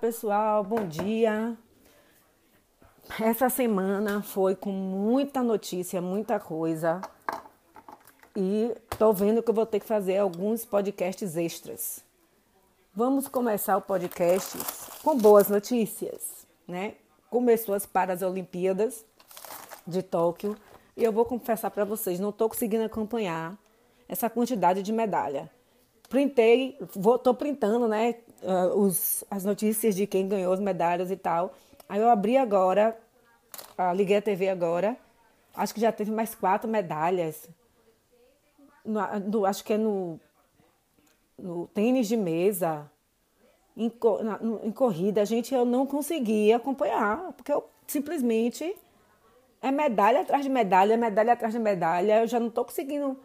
pessoal, bom dia. Essa semana foi com muita notícia, muita coisa. E tô vendo que eu vou ter que fazer alguns podcasts extras. Vamos começar o podcast com boas notícias, né? Começou as Paralimpíadas de Tóquio e eu vou confessar para vocês, não estou conseguindo acompanhar essa quantidade de medalha. Printei, vou, tô printando, né, uh, os, as notícias de quem ganhou as medalhas e tal. Aí eu abri agora, uh, liguei a TV agora, acho que já teve mais quatro medalhas. No, no, acho que é no, no tênis de mesa, em, na, em corrida, gente, eu não consegui acompanhar, porque eu simplesmente é medalha atrás de medalha, medalha atrás de medalha. Eu já não estou conseguindo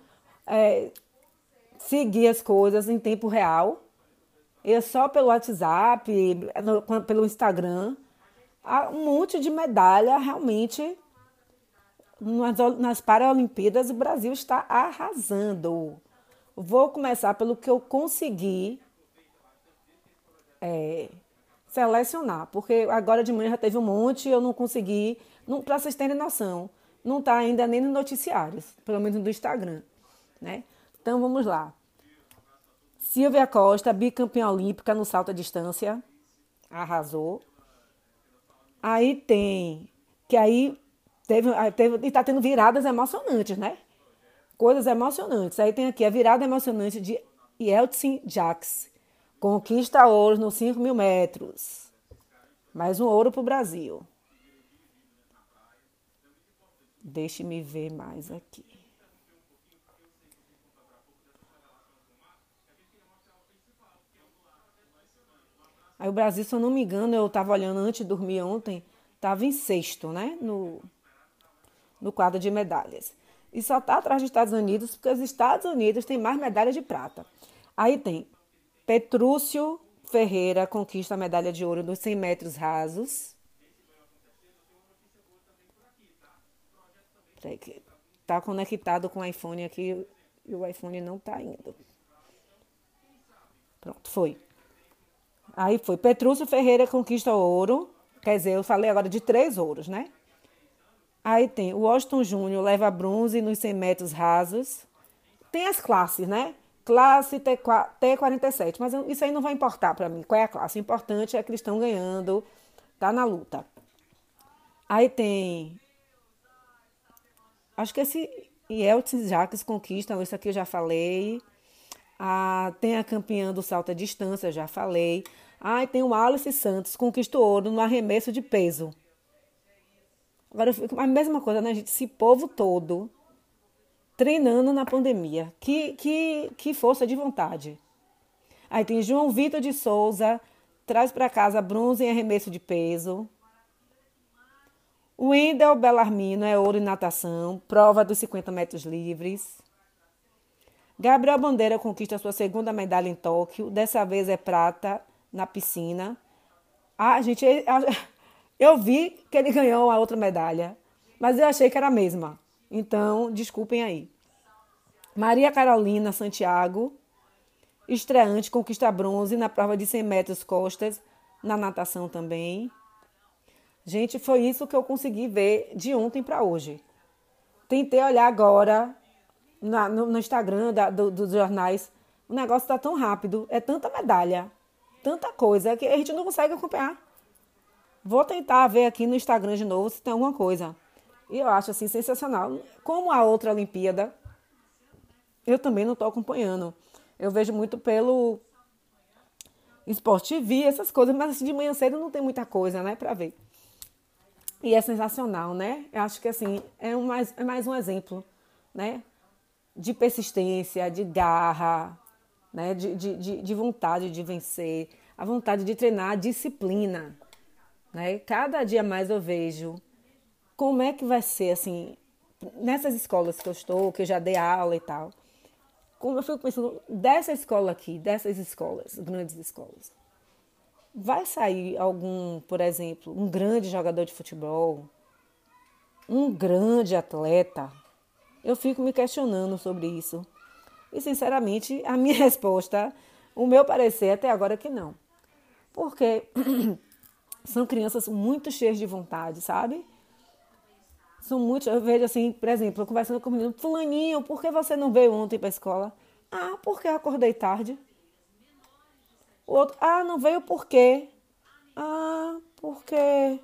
é, seguir as coisas em tempo real. Eu só pelo WhatsApp, pelo Instagram. Um monte de medalha realmente. Nas, nas Paralimpíadas, o Brasil está arrasando. Vou começar pelo que eu consegui é, selecionar, porque agora de manhã já teve um monte e eu não consegui, para vocês terem noção, não está ainda nem nos noticiários, pelo menos no Instagram, né? Então vamos lá. Silvia Costa, bicampeã olímpica no salto à distância, arrasou. Aí tem, que aí teve, teve e está tendo viradas emocionantes, né? Coisas emocionantes. Aí tem aqui a virada emocionante de Yeltsin Jacques. Conquista ouro nos 5 mil metros. Mais um ouro para o Brasil. Deixe-me ver mais aqui. Aí o Brasil, se eu não me engano, eu estava olhando antes de dormir ontem, estava em sexto, né? No, no quadro de medalhas. E só está atrás dos Estados Unidos, porque os Estados Unidos têm mais medalhas de prata. Aí tem Petrúcio Ferreira conquista a medalha de ouro nos 100 metros rasos. Está conectado com o iPhone aqui e o iPhone não está indo. Pronto, foi. Aí foi. Petrúcio Ferreira conquista ouro. Quer dizer, eu falei agora de três ouros, né? Aí tem o Washington Júnior leva bronze nos 100 metros rasos. Tem as classes, né? Classe T47, mas isso aí não vai importar para mim. Qual é a classe? O importante é que eles estão ganhando, tá na luta. Aí tem. Acho que esse Yeltsin Jacques conquista, isso aqui eu já falei. Ah, tem a campeã do salto à distância, já falei. Ah, tem o Alice Santos, conquistou ouro no arremesso de peso. Agora a mesma coisa, né, gente? Esse povo todo treinando na pandemia. Que, que, que força de vontade. Aí tem João Vitor de Souza, traz para casa bronze em arremesso de peso. Wendel Bellarmino é ouro em natação, prova dos 50 metros livres. Gabriel Bandeira conquista sua segunda medalha em Tóquio, dessa vez é prata na piscina. Ah, gente, eu vi que ele ganhou a outra medalha, mas eu achei que era a mesma. Então, desculpem aí. Maria Carolina Santiago, estreante, conquista bronze na prova de 100 metros costas, na natação também. Gente, foi isso que eu consegui ver de ontem para hoje. Tentei olhar agora na, no, no, Instagram da, do, dos jornais. O negócio está tão rápido, é tanta medalha, tanta coisa que a gente não consegue acompanhar. Vou tentar ver aqui no Instagram de novo se tem alguma coisa. E eu acho assim sensacional. Como a outra Olimpíada, eu também não estou acompanhando. Eu vejo muito pelo Esporte TV, essas coisas, mas assim, de manhã cedo não tem muita coisa, né, para ver. E é sensacional, né? Eu acho que assim, é, um mais, é mais um exemplo, né? De persistência, de garra, né? De, de, de, de vontade de vencer, a vontade de treinar, a disciplina. Né? Cada dia mais eu vejo como é que vai ser assim nessas escolas que eu estou, que eu já dei aula e tal. Como eu fico pensando dessa escola aqui, dessas escolas, grandes escolas, vai sair algum, por exemplo, um grande jogador de futebol, um grande atleta? Eu fico me questionando sobre isso. E sinceramente, a minha resposta, o meu parecer até agora é que não. Porque são crianças muito cheias de vontade, sabe? São muitos, eu vejo assim, por exemplo, eu conversando com o menino, fulaninho, por que você não veio ontem para a escola? Ah, porque eu acordei tarde. O outro, ah, não veio por quê? Ah, porque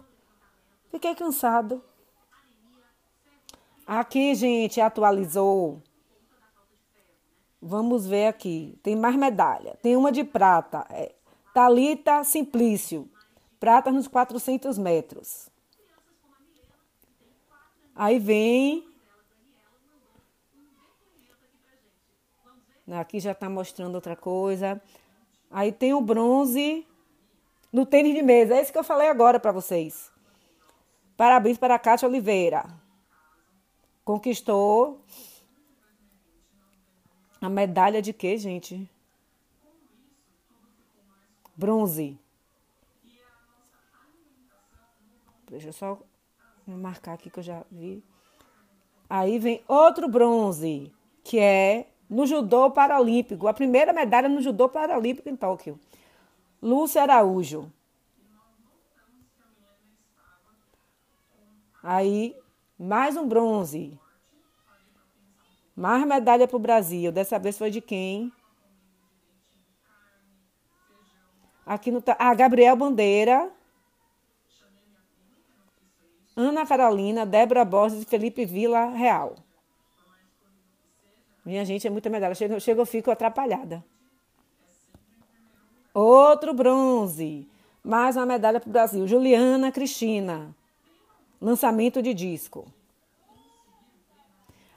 fiquei cansado. Aqui, gente, atualizou. Vamos ver aqui. Tem mais medalha. Tem uma de prata. É, Talita Simplício. Prata nos 400 metros. Aí vem. Aqui já está mostrando outra coisa. Aí tem o bronze no tênis de mesa. É esse que eu falei agora para vocês. Parabéns para a Cátia Oliveira. Conquistou a medalha de quê, gente? Bronze. Deixa eu só marcar aqui que eu já vi. Aí vem outro bronze, que é no judô paralímpico, a primeira medalha no judô paralímpico em Tóquio. Lúcia Araújo. Aí, mais um bronze. Mais medalha para o Brasil. Dessa vez foi de quem? Aqui no. Ah, Gabriel Bandeira. Ana Carolina, Débora Borges e Felipe Vila Real. Minha gente, é muita medalha. Chega, chega eu fico atrapalhada. Outro bronze. Mais uma medalha para o Brasil. Juliana Cristina. Lançamento de disco.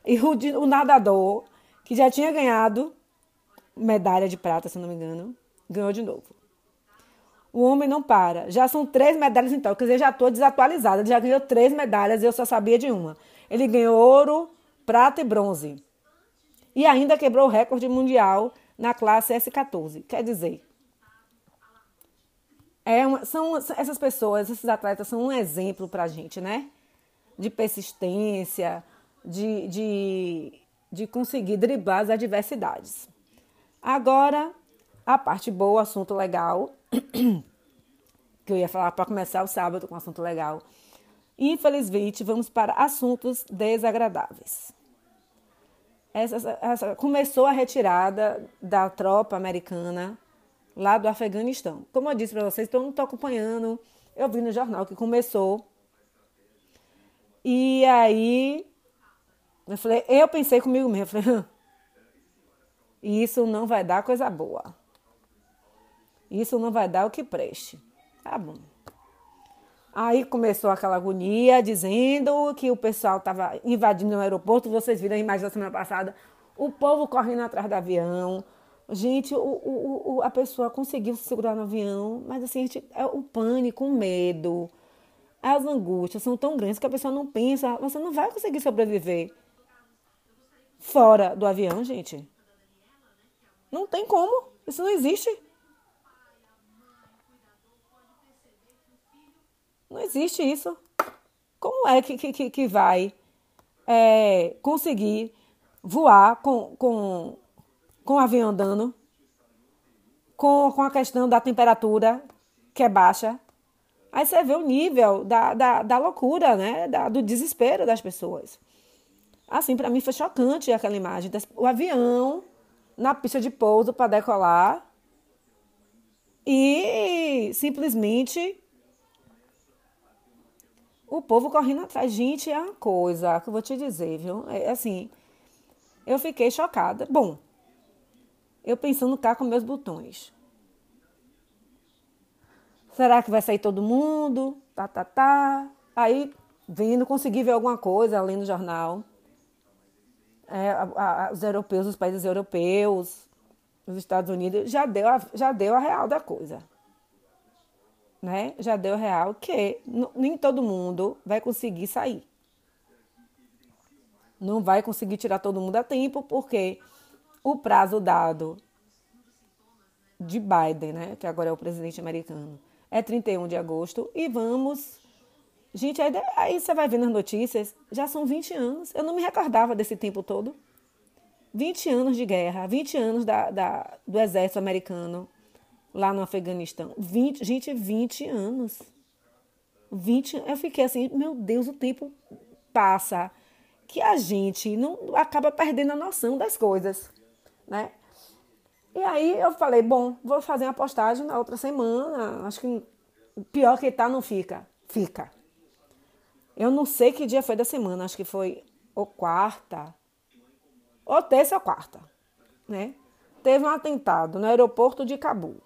E o, o nadador, que já tinha ganhado medalha de prata, se não me engano, ganhou de novo. O homem não para. Já são três medalhas então. Quer dizer, já estou desatualizada. Ele já ganhou três medalhas e eu só sabia de uma. Ele ganhou ouro, prata e bronze. E ainda quebrou o recorde mundial na classe S14. Quer dizer, é uma, são essas pessoas, esses atletas são um exemplo para a gente, né? De persistência, de, de, de conseguir driblar as adversidades. Agora, a parte boa, assunto legal, que eu ia falar para começar o sábado com assunto legal. Infelizmente, vamos para assuntos desagradáveis. Essa, essa, começou a retirada da tropa americana lá do Afeganistão. Como eu disse para vocês, todo mundo está acompanhando. Eu vi no jornal que começou. E aí, eu falei, eu pensei comigo mesmo, eu falei, isso não vai dar coisa boa. Isso não vai dar o que preste. Tá bom. Aí começou aquela agonia, dizendo que o pessoal estava invadindo o aeroporto. Vocês viram a imagem da semana passada, o povo correndo atrás do avião. Gente, o, o, o, a pessoa conseguiu se segurar no avião, mas assim, gente, é o pânico, o medo, as angústias são tão grandes que a pessoa não pensa, você não vai conseguir sobreviver fora do avião, gente. Não tem como, isso não existe. Não existe isso. Como é que, que, que vai é, conseguir voar com, com, com o avião andando? Com, com a questão da temperatura que é baixa. Aí você vê o nível da, da, da loucura, né? Da, do desespero das pessoas. Assim, para mim foi chocante aquela imagem. O avião na pista de pouso para decolar e simplesmente o povo correndo atrás. Gente, é uma coisa que eu vou te dizer, viu? É assim, eu fiquei chocada. Bom, eu pensando cá com meus botões. Será que vai sair todo mundo? Tá, tá, tá. Aí, vindo, consegui ver alguma coisa além do jornal. É, a, a, os europeus, os países europeus, os Estados Unidos, já deu a, já deu a real da coisa né, já deu real que nem todo mundo vai conseguir sair. Não vai conseguir tirar todo mundo a tempo, porque o prazo dado de Biden, né, que agora é o presidente americano, é 31 de agosto e vamos. Gente, aí, aí você vai ver nas notícias, já são 20 anos. Eu não me recordava desse tempo todo. 20 anos de guerra, 20 anos da, da, do exército americano lá no Afeganistão. 20, gente, 20 anos. 20, eu fiquei assim, meu Deus, o tempo passa que a gente não acaba perdendo a noção das coisas, né? E aí eu falei, bom, vou fazer uma postagem na outra semana. Acho que pior que tá não fica. Fica. Eu não sei que dia foi da semana, acho que foi ou quarta, ou terça ou quarta, né? Teve um atentado no aeroporto de Cabul.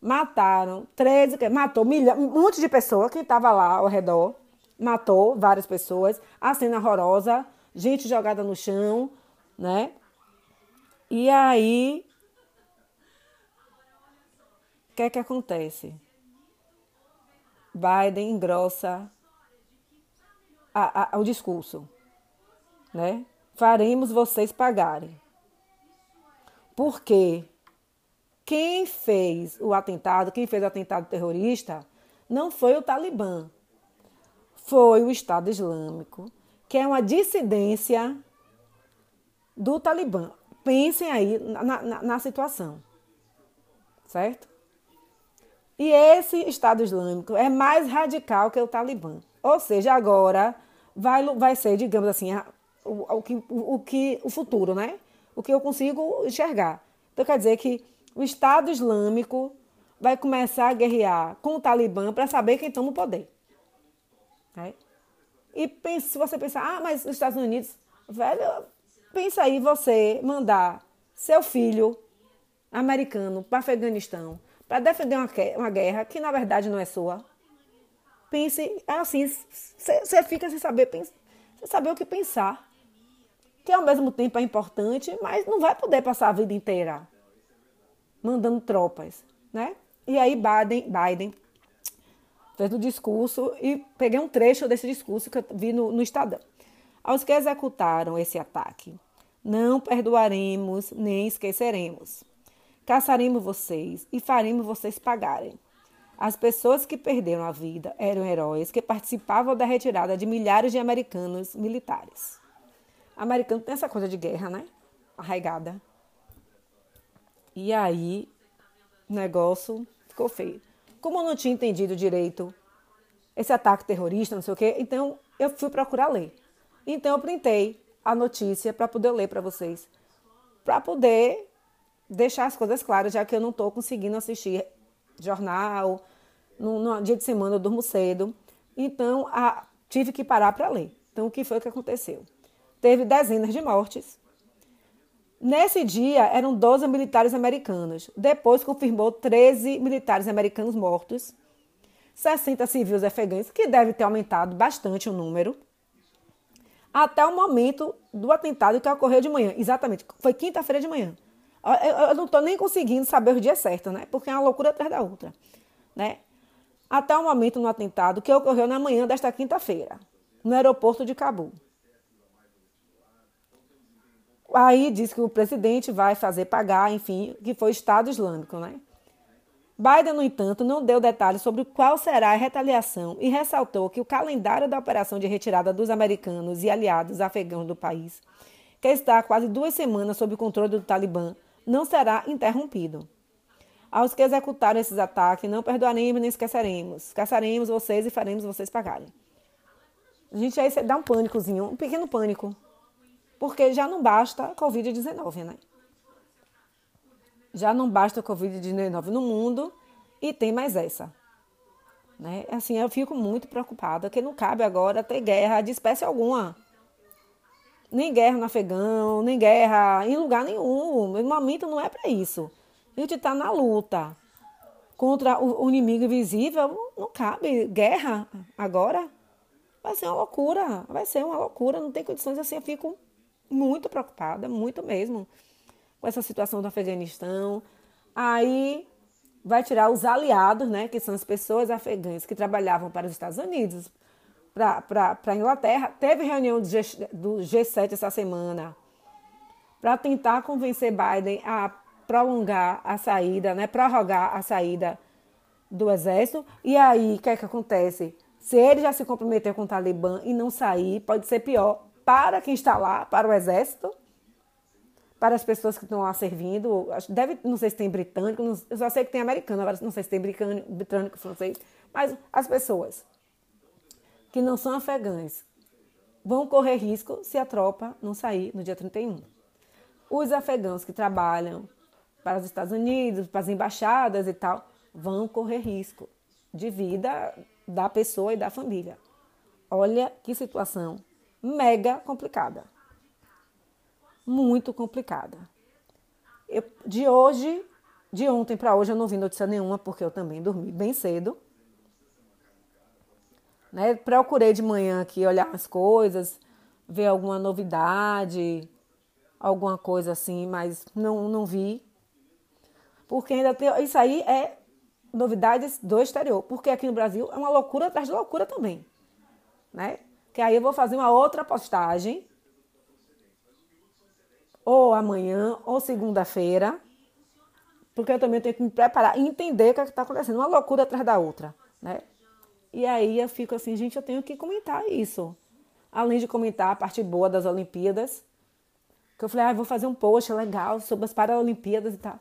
Mataram 13, matou milha, um monte de pessoas que estava lá ao redor. Matou várias pessoas. A cena horrorosa, gente jogada no chão, né? E aí, o que é que acontece? Biden engrossa a, a, o discurso, né? Faremos vocês pagarem. Porque quem fez o atentado, quem fez o atentado terrorista, não foi o Talibã, foi o Estado Islâmico, que é uma dissidência do Talibã. Pensem aí na, na, na situação, certo? E esse Estado Islâmico é mais radical que o Talibã. Ou seja, agora vai, vai ser, digamos assim, o, o, que, o, o, que, o futuro, né? O que eu consigo enxergar. Então quer dizer que o Estado Islâmico vai começar a guerrear com o Talibã para saber quem toma o poder. Né? E pense, se você pensar, ah, mas os Estados Unidos, velho, pensa aí você mandar seu filho americano para Afeganistão para defender uma, uma guerra que na verdade não é sua pense assim, você fica sem saber, sem saber o que pensar. Que ao mesmo tempo é importante, mas não vai poder passar a vida inteira mandando tropas, né? E aí Biden, Biden fez o discurso e peguei um trecho desse discurso que eu vi no, no Estadão. Aos que executaram esse ataque, não perdoaremos nem esqueceremos. Caçaremos vocês e faremos vocês pagarem. As pessoas que perderam a vida eram heróis que participavam da retirada de milhares de americanos militares. Americano tem essa coisa de guerra, né? Arraigada. E aí, o negócio ficou feio. Como eu não tinha entendido direito esse ataque terrorista, não sei o quê, então eu fui procurar ler. Então eu printei a notícia para poder ler para vocês. Para poder deixar as coisas claras, já que eu não estou conseguindo assistir jornal, no, no dia de semana eu durmo cedo, então a, tive que parar para ler. Então, o que foi que aconteceu? Teve dezenas de mortes. Nesse dia, eram 12 militares americanos. Depois, confirmou 13 militares americanos mortos, 60 civis afegãos, que deve ter aumentado bastante o número, até o momento do atentado que ocorreu de manhã. Exatamente, foi quinta-feira de manhã. Eu não estou nem conseguindo saber o dia certo, né? Porque é uma loucura atrás da outra, né? Até o momento no atentado que ocorreu na manhã desta quinta-feira, no aeroporto de Cabul. Aí diz que o presidente vai fazer pagar, enfim, que foi o Estado Islâmico, né? Biden, no entanto, não deu detalhes sobre qual será a retaliação e ressaltou que o calendário da operação de retirada dos americanos e aliados afegãos do país, que está há quase duas semanas sob o controle do Talibã, não será interrompido. Aos que executaram esses ataques, não perdoaremos nem esqueceremos. Caçaremos vocês e faremos vocês pagarem. Gente aí dá um pânicozinho, um pequeno pânico. Porque já não basta a Covid-19, né? Já não basta a Covid-19 no mundo e tem mais essa. Né? Assim, eu fico muito preocupada, que não cabe agora ter guerra de espécie alguma. Nem guerra no Afegão, nem guerra em lugar nenhum. O momento não é para isso. A gente está na luta contra o, inimigo invisível. Não cabe guerra agora. Vai ser uma loucura. Vai ser uma loucura. Não tem condições assim. Eu fico muito preocupada, muito mesmo, com essa situação do Afeganistão. Aí vai tirar os aliados, né, que são as pessoas afegãs que trabalhavam para os Estados Unidos, para a Inglaterra. Teve reunião do, G, do G7 essa semana para tentar convencer Biden a prolongar a saída, né, prorrogar a saída do exército. E aí, o que é que acontece? Se ele já se comprometeu com o Talibã e não sair, pode ser pior para quem está lá, para o exército, para as pessoas que estão lá servindo. Deve, não sei se tem britânico, não, eu só sei que tem americano, agora não sei se tem britânico, britânico, francês, mas as pessoas que não são afegãs vão correr risco se a tropa não sair no dia 31. Os afegãos que trabalham para os Estados Unidos, para as embaixadas e tal, vão correr risco de vida da pessoa e da família. Olha que situação mega complicada muito complicada. Eu, de hoje, de ontem para hoje, eu não vi notícia nenhuma, porque eu também dormi bem cedo. Né? Procurei de manhã aqui olhar as coisas, ver alguma novidade, alguma coisa assim, mas não, não vi. Porque ainda tem. Isso aí é novidades do exterior. Porque aqui no Brasil é uma loucura atrás de loucura também. Né? Que aí eu vou fazer uma outra postagem ou amanhã, ou segunda-feira, porque eu também tenho que me preparar e entender o que é está acontecendo, uma loucura atrás da outra, né? E aí eu fico assim, gente, eu tenho que comentar isso. Além de comentar a parte boa das Olimpíadas, que eu falei, ah, vou fazer um post legal sobre as Paralimpíadas e tal.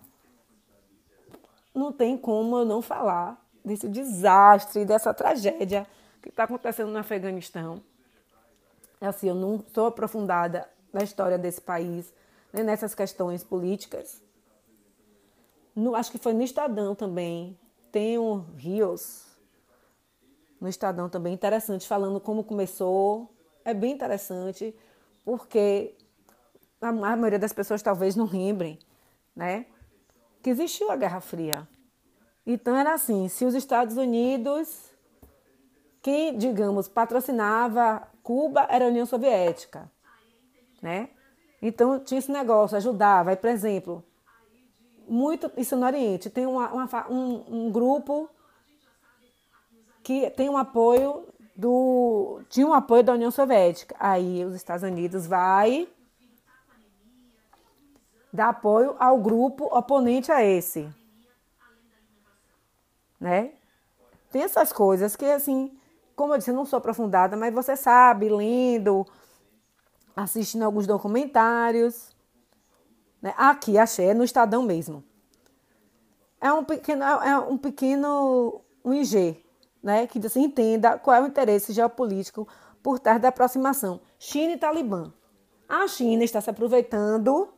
Não tem como eu não falar desse desastre, dessa tragédia que está acontecendo no Afeganistão. Assim, eu não sou aprofundada na história desse país, né, nessas questões políticas. No, acho que foi no Estadão também. Tem um Rios no Estadão também, interessante, falando como começou. É bem interessante, porque a, a maioria das pessoas talvez não lembrem, né? Que existiu a Guerra Fria. Então era assim, se os Estados Unidos, quem, digamos, patrocinava Cuba era a União Soviética, né? Então tinha esse negócio, ajudar, vai, por exemplo, muito isso no Oriente, tem uma, uma, um, um grupo que tem um apoio do tinha um apoio da União Soviética. Aí os Estados Unidos vai dar apoio ao grupo oponente a esse. Né? Tem essas coisas que assim, como eu disse, eu não sou aprofundada, mas você sabe, lendo, assistindo alguns documentários. Né? Aqui, achei, é no Estadão mesmo. É um pequeno, é um pequeno um IG, né? que você entenda qual é o interesse geopolítico por trás da aproximação China e Talibã. A China está se aproveitando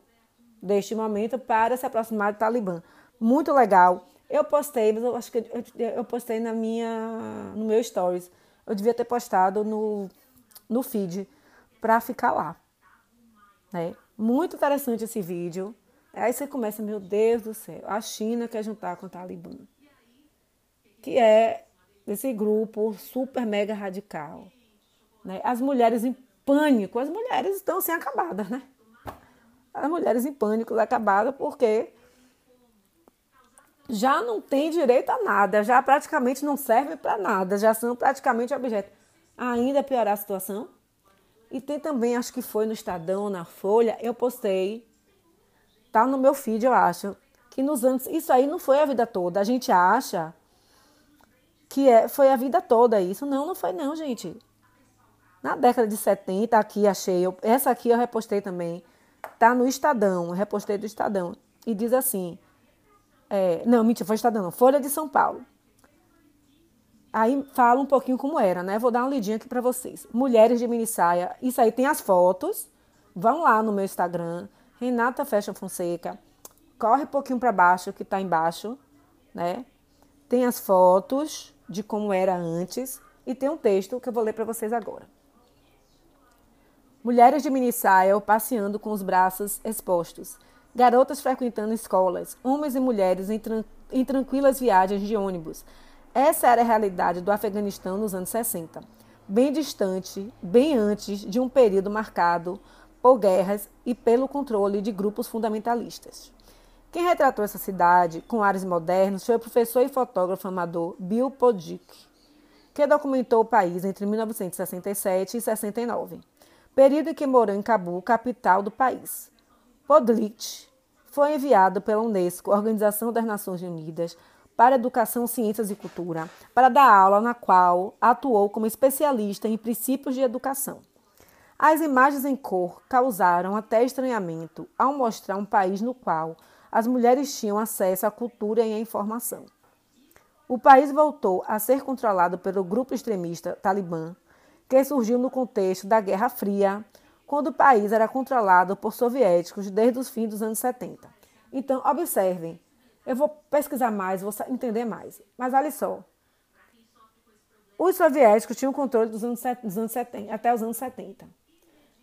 deste momento para se aproximar do Talibã. Muito legal. Eu postei, mas eu acho que eu, eu postei na minha, no meu stories. Eu devia ter postado no, no feed para ficar lá. Né? Muito interessante esse vídeo. Aí você começa, meu Deus do céu, a China quer juntar com o Talibã, que é esse grupo super mega radical. Né? As mulheres em pânico, as mulheres estão sem acabadas, né? As mulheres em pânico acabadas porque já não tem direito a nada, já praticamente não servem para nada, já são praticamente objetos. Ainda piorar a situação? E tem também, acho que foi no Estadão, na Folha, eu postei, tá no meu feed, eu acho, que nos anos. Isso aí não foi a vida toda. A gente acha que é, foi a vida toda isso. Não, não foi, não, gente. Na década de 70, aqui achei, eu, essa aqui eu repostei também. Tá no Estadão, repostei do Estadão. E diz assim: é, não, mentira, foi Estadão, não, Folha de São Paulo. Aí fala um pouquinho como era, né? Vou dar uma lidinha aqui para vocês. Mulheres de mini saia. Isso aí tem as fotos. Vão lá no meu Instagram, Renata Fashion Fonseca. Corre um pouquinho para baixo, que tá embaixo, né? Tem as fotos de como era antes e tem um texto que eu vou ler para vocês agora. Mulheres de mini saia passeando com os braços expostos. Garotas frequentando escolas. Homens e mulheres em, tran em tranquilas viagens de ônibus essa era a realidade do Afeganistão nos anos 60, bem distante, bem antes de um período marcado por guerras e pelo controle de grupos fundamentalistas. Quem retratou essa cidade com ares modernos foi o professor e fotógrafo amador Bill Podzik, que documentou o país entre 1967 e 69, período em que morou em Cabul, capital do país. Podlik foi enviado pela Unesco, Organização das Nações Unidas, para Educação, Ciências e Cultura, para dar aula na qual atuou como especialista em princípios de educação. As imagens em cor causaram até estranhamento ao mostrar um país no qual as mulheres tinham acesso à cultura e à informação. O país voltou a ser controlado pelo grupo extremista Talibã, que surgiu no contexto da Guerra Fria, quando o país era controlado por soviéticos desde os fins dos anos 70. Então, observem, eu vou pesquisar mais, vou entender mais. Mas olha só, os soviéticos tinham controle dos anos, dos anos 70, até os anos 70.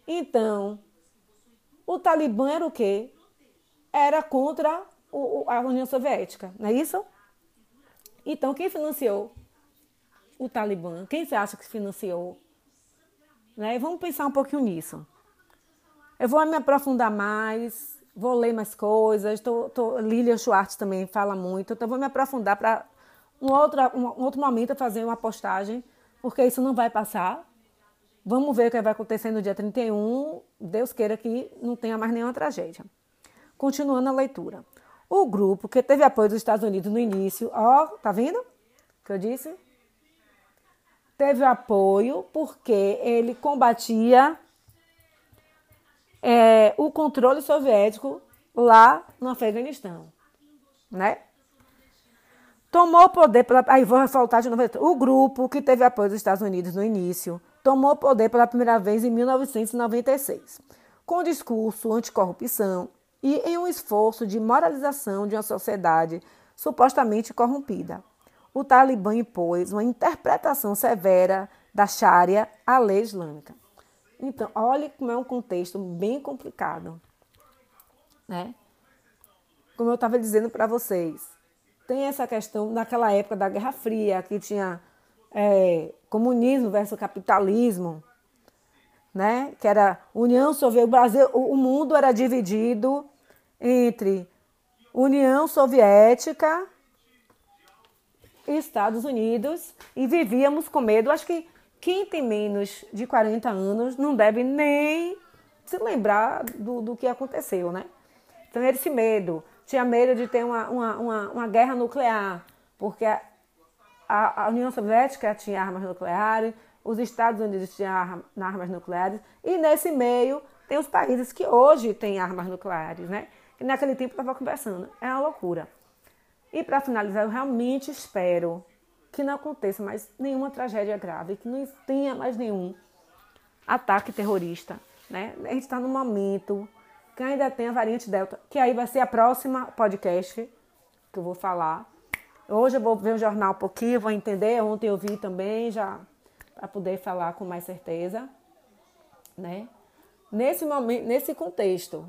Então, o Talibã era o quê? Era contra o, a União Soviética, não é isso? Então, quem financiou o Talibã? Quem você acha que financiou? Né? Vamos pensar um pouquinho nisso. Eu vou me aprofundar mais, vou ler mais coisas. Tô, tô, Lilian Schwartz também fala muito, então vou me aprofundar para um outro, um outro momento fazer uma postagem, porque isso não vai passar. Vamos ver o que vai acontecer no dia 31. Deus queira que não tenha mais nenhuma tragédia. Continuando a leitura. O grupo que teve apoio dos Estados Unidos no início, ó, tá vendo? Que eu disse? Teve apoio porque ele combatia é, o controle soviético lá no Afeganistão, né? Tomou poder pela. Aí vou ressaltar de novo. O grupo que teve apoio dos Estados Unidos no início tomou poder pela primeira vez em 1996, com discurso anticorrupção e em um esforço de moralização de uma sociedade supostamente corrompida. O Talibã impôs uma interpretação severa da Sharia à lei islâmica. Então, olhe como é um contexto bem complicado, né? Como eu estava dizendo para vocês, tem essa questão naquela época da Guerra Fria, que tinha é, comunismo versus capitalismo, né? Que era União Soviética, o Brasil, o mundo era dividido entre União Soviética e Estados Unidos e vivíamos com medo. Acho que quem tem menos de 40 anos não deve nem se lembrar do, do que aconteceu, né? Então esse medo tinha medo de ter uma, uma, uma, uma guerra nuclear, porque a, a, União Soviética tinha armas nucleares, os Estados Unidos tinham armas nucleares, e nesse meio tem os países que hoje têm armas nucleares, né? Que naquele tempo estava conversando. É uma loucura. E para finalizar, eu realmente espero que não aconteça mais nenhuma tragédia grave, que não tenha mais nenhum ataque terrorista. Né? A gente está num momento que ainda tem a variante Delta, que aí vai ser a próxima podcast que eu vou falar. Hoje eu vou ver o jornal um pouquinho, vou entender. Ontem eu vi também, já para poder falar com mais certeza, né? Nesse momento, nesse contexto,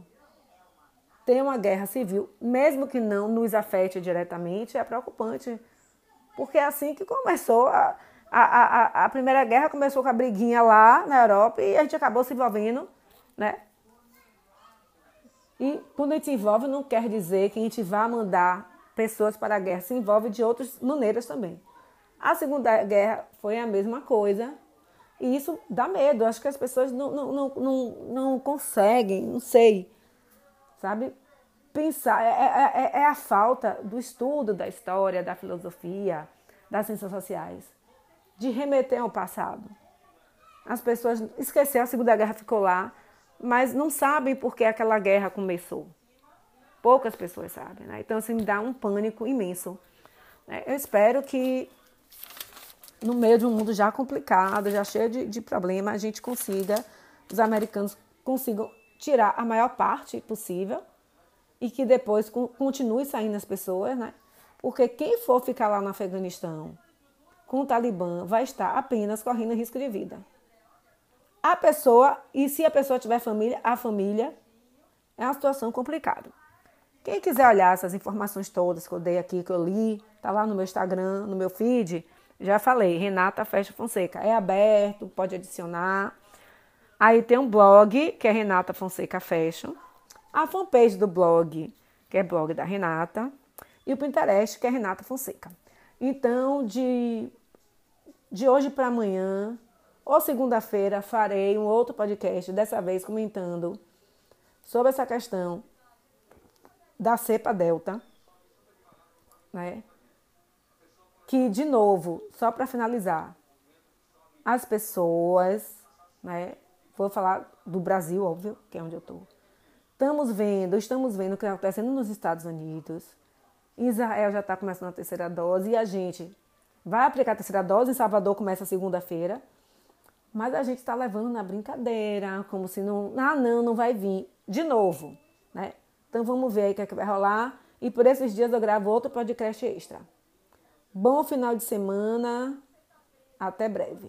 ter uma guerra civil, mesmo que não nos afete diretamente, é preocupante, porque é assim que começou a, a, a, a primeira guerra começou com a briguinha lá na Europa e a gente acabou se envolvendo, né? E quando a gente se envolve, não quer dizer que a gente vá mandar pessoas para a guerra, se envolve de outras maneiras também. A Segunda Guerra foi a mesma coisa. E isso dá medo. Acho que as pessoas não, não, não, não, não conseguem, não sei, sabe? Pensar. É, é, é, é a falta do estudo da história, da filosofia, das ciências sociais, de remeter ao passado. As pessoas esqueceram, a Segunda Guerra ficou lá, mas não sabem por que aquela guerra começou. Poucas pessoas sabem, né? Então, assim, me dá um pânico imenso. Né? Eu espero que, no meio de um mundo já complicado, já cheio de, de problemas, a gente consiga, os americanos consigam tirar a maior parte possível e que depois continue saindo as pessoas, né? Porque quem for ficar lá no Afeganistão com o Talibã vai estar apenas correndo risco de vida. A pessoa, e se a pessoa tiver família, a família, é uma situação complicada. Quem quiser olhar essas informações todas que eu dei aqui, que eu li, tá lá no meu Instagram, no meu feed, já falei, Renata Festa Fonseca. É aberto, pode adicionar. Aí tem um blog, que é Renata Fonseca Fashion. A fanpage do blog, que é blog da Renata. E o Pinterest, que é Renata Fonseca. Então, de, de hoje para amanhã, ou segunda-feira farei um outro podcast, dessa vez comentando sobre essa questão da cepa delta, né? Que de novo, só para finalizar, as pessoas, né? Vou falar do Brasil, óbvio, que é onde eu estou. Estamos vendo, estamos vendo o que está acontecendo nos Estados Unidos. Israel já está começando a terceira dose e a gente vai aplicar a terceira dose. Em Salvador começa segunda-feira. Mas a gente está levando na brincadeira, como se não. Ah, não, não vai vir. De novo, né? Então vamos ver aí o que, é que vai rolar. E por esses dias eu gravo outro podcast extra. Bom final de semana. Até breve.